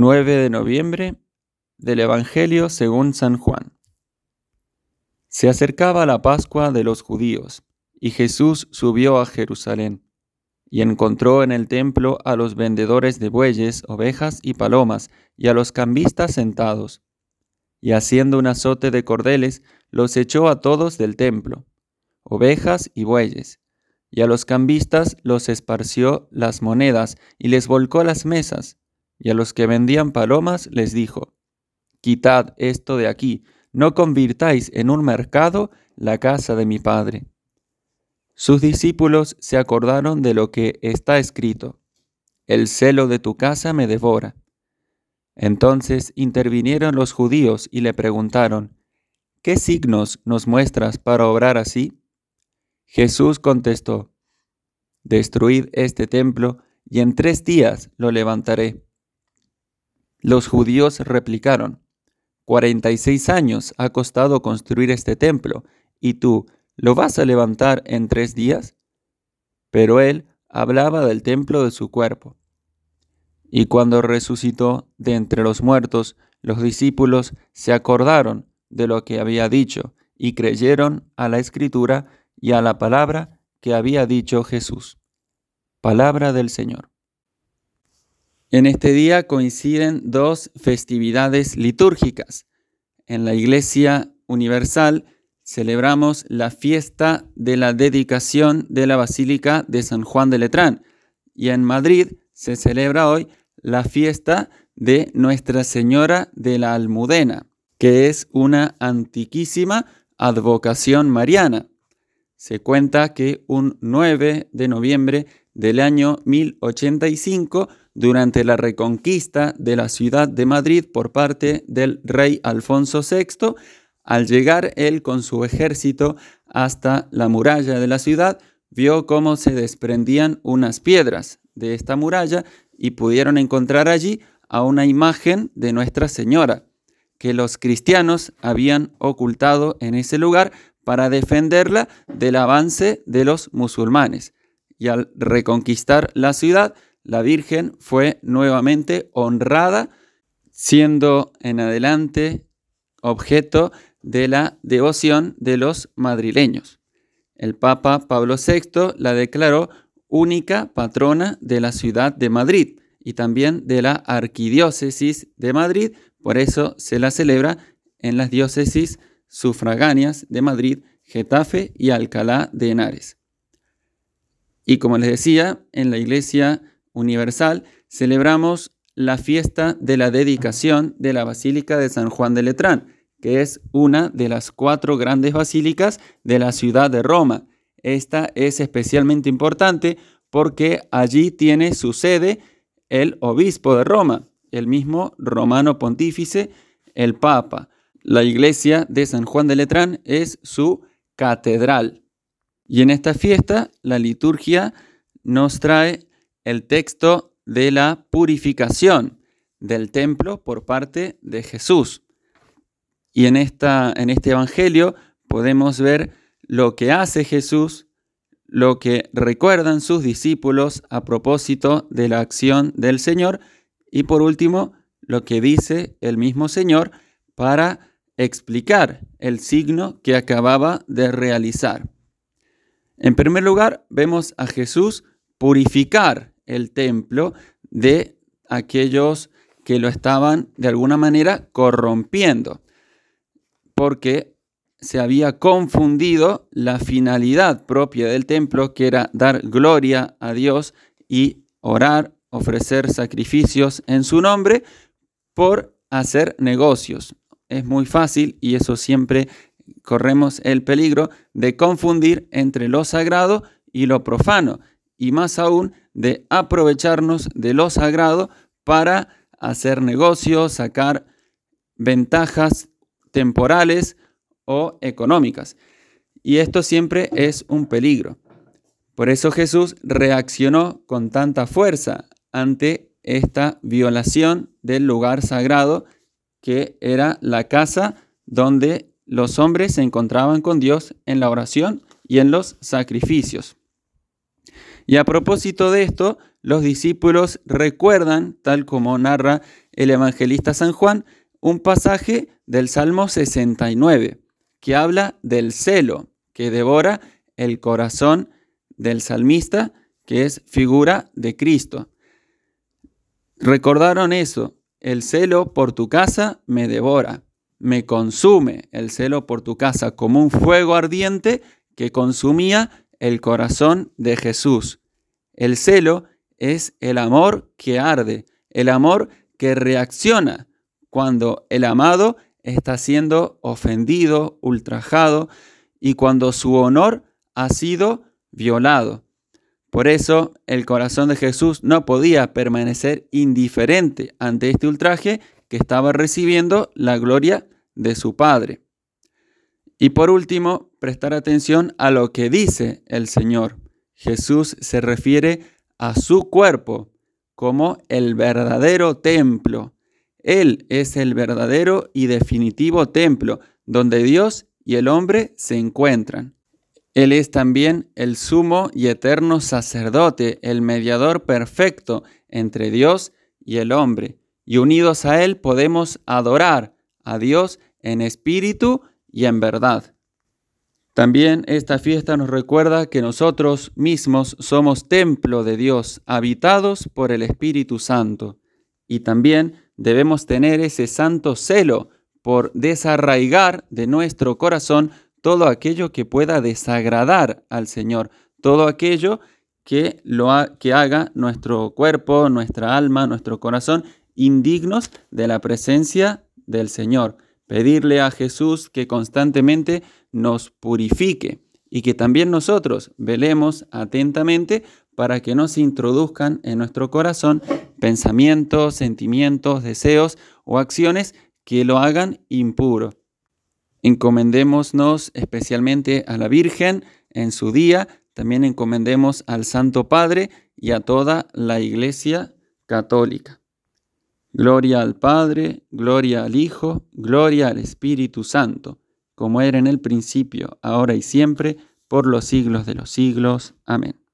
9 de noviembre del Evangelio según San Juan. Se acercaba la Pascua de los judíos, y Jesús subió a Jerusalén, y encontró en el templo a los vendedores de bueyes, ovejas y palomas, y a los cambistas sentados. Y haciendo un azote de cordeles, los echó a todos del templo, ovejas y bueyes, y a los cambistas los esparció las monedas, y les volcó las mesas y a los que vendían palomas les dijo, Quitad esto de aquí, no convirtáis en un mercado la casa de mi Padre. Sus discípulos se acordaron de lo que está escrito, El celo de tu casa me devora. Entonces intervinieron los judíos y le preguntaron, ¿qué signos nos muestras para obrar así? Jesús contestó, Destruid este templo y en tres días lo levantaré. Los judíos replicaron, 46 años ha costado construir este templo, y tú, ¿lo vas a levantar en tres días? Pero él hablaba del templo de su cuerpo. Y cuando resucitó de entre los muertos, los discípulos se acordaron de lo que había dicho y creyeron a la escritura y a la palabra que había dicho Jesús. Palabra del Señor. En este día coinciden dos festividades litúrgicas. En la Iglesia Universal celebramos la fiesta de la dedicación de la Basílica de San Juan de Letrán y en Madrid se celebra hoy la fiesta de Nuestra Señora de la Almudena, que es una antiquísima advocación mariana. Se cuenta que un 9 de noviembre del año 1085 durante la reconquista de la ciudad de Madrid por parte del rey Alfonso VI, al llegar él con su ejército hasta la muralla de la ciudad, vio cómo se desprendían unas piedras de esta muralla y pudieron encontrar allí a una imagen de Nuestra Señora, que los cristianos habían ocultado en ese lugar para defenderla del avance de los musulmanes. Y al reconquistar la ciudad, la Virgen fue nuevamente honrada, siendo en adelante objeto de la devoción de los madrileños. El Papa Pablo VI la declaró única patrona de la ciudad de Madrid y también de la arquidiócesis de Madrid, por eso se la celebra en las diócesis sufragáneas de Madrid, Getafe y Alcalá de Henares. Y como les decía, en la iglesia universal, celebramos la fiesta de la dedicación de la Basílica de San Juan de Letrán, que es una de las cuatro grandes basílicas de la ciudad de Roma. Esta es especialmente importante porque allí tiene su sede el obispo de Roma, el mismo romano pontífice, el Papa. La iglesia de San Juan de Letrán es su catedral. Y en esta fiesta la liturgia nos trae el texto de la purificación del templo por parte de Jesús. Y en, esta, en este Evangelio podemos ver lo que hace Jesús, lo que recuerdan sus discípulos a propósito de la acción del Señor y por último lo que dice el mismo Señor para explicar el signo que acababa de realizar. En primer lugar, vemos a Jesús purificar el templo de aquellos que lo estaban de alguna manera corrompiendo, porque se había confundido la finalidad propia del templo, que era dar gloria a Dios y orar, ofrecer sacrificios en su nombre, por hacer negocios. Es muy fácil y eso siempre corremos el peligro de confundir entre lo sagrado y lo profano y más aún de aprovecharnos de lo sagrado para hacer negocios, sacar ventajas temporales o económicas. Y esto siempre es un peligro. Por eso Jesús reaccionó con tanta fuerza ante esta violación del lugar sagrado que era la casa donde los hombres se encontraban con Dios en la oración y en los sacrificios. Y a propósito de esto, los discípulos recuerdan, tal como narra el evangelista San Juan un pasaje del Salmo 69 que habla del celo que devora el corazón del salmista, que es figura de Cristo. Recordaron eso, el celo por tu casa me devora, me consume el celo por tu casa como un fuego ardiente que consumía el corazón de Jesús. El celo es el amor que arde, el amor que reacciona cuando el amado está siendo ofendido, ultrajado y cuando su honor ha sido violado. Por eso el corazón de Jesús no podía permanecer indiferente ante este ultraje que estaba recibiendo la gloria de su Padre. Y por último, prestar atención a lo que dice el Señor. Jesús se refiere a su cuerpo como el verdadero templo. Él es el verdadero y definitivo templo donde Dios y el hombre se encuentran. Él es también el sumo y eterno sacerdote, el mediador perfecto entre Dios y el hombre. Y unidos a Él podemos adorar a Dios en espíritu y en verdad. También esta fiesta nos recuerda que nosotros mismos somos templo de Dios, habitados por el Espíritu Santo. Y también debemos tener ese santo celo por desarraigar de nuestro corazón todo aquello que pueda desagradar al Señor, todo aquello que, lo que haga nuestro cuerpo, nuestra alma, nuestro corazón indignos de la presencia del Señor. Pedirle a Jesús que constantemente nos purifique y que también nosotros velemos atentamente para que no se introduzcan en nuestro corazón pensamientos, sentimientos, deseos o acciones que lo hagan impuro. Encomendémonos especialmente a la Virgen en su día, también encomendemos al Santo Padre y a toda la Iglesia católica. Gloria al Padre, gloria al Hijo, gloria al Espíritu Santo, como era en el principio, ahora y siempre, por los siglos de los siglos. Amén.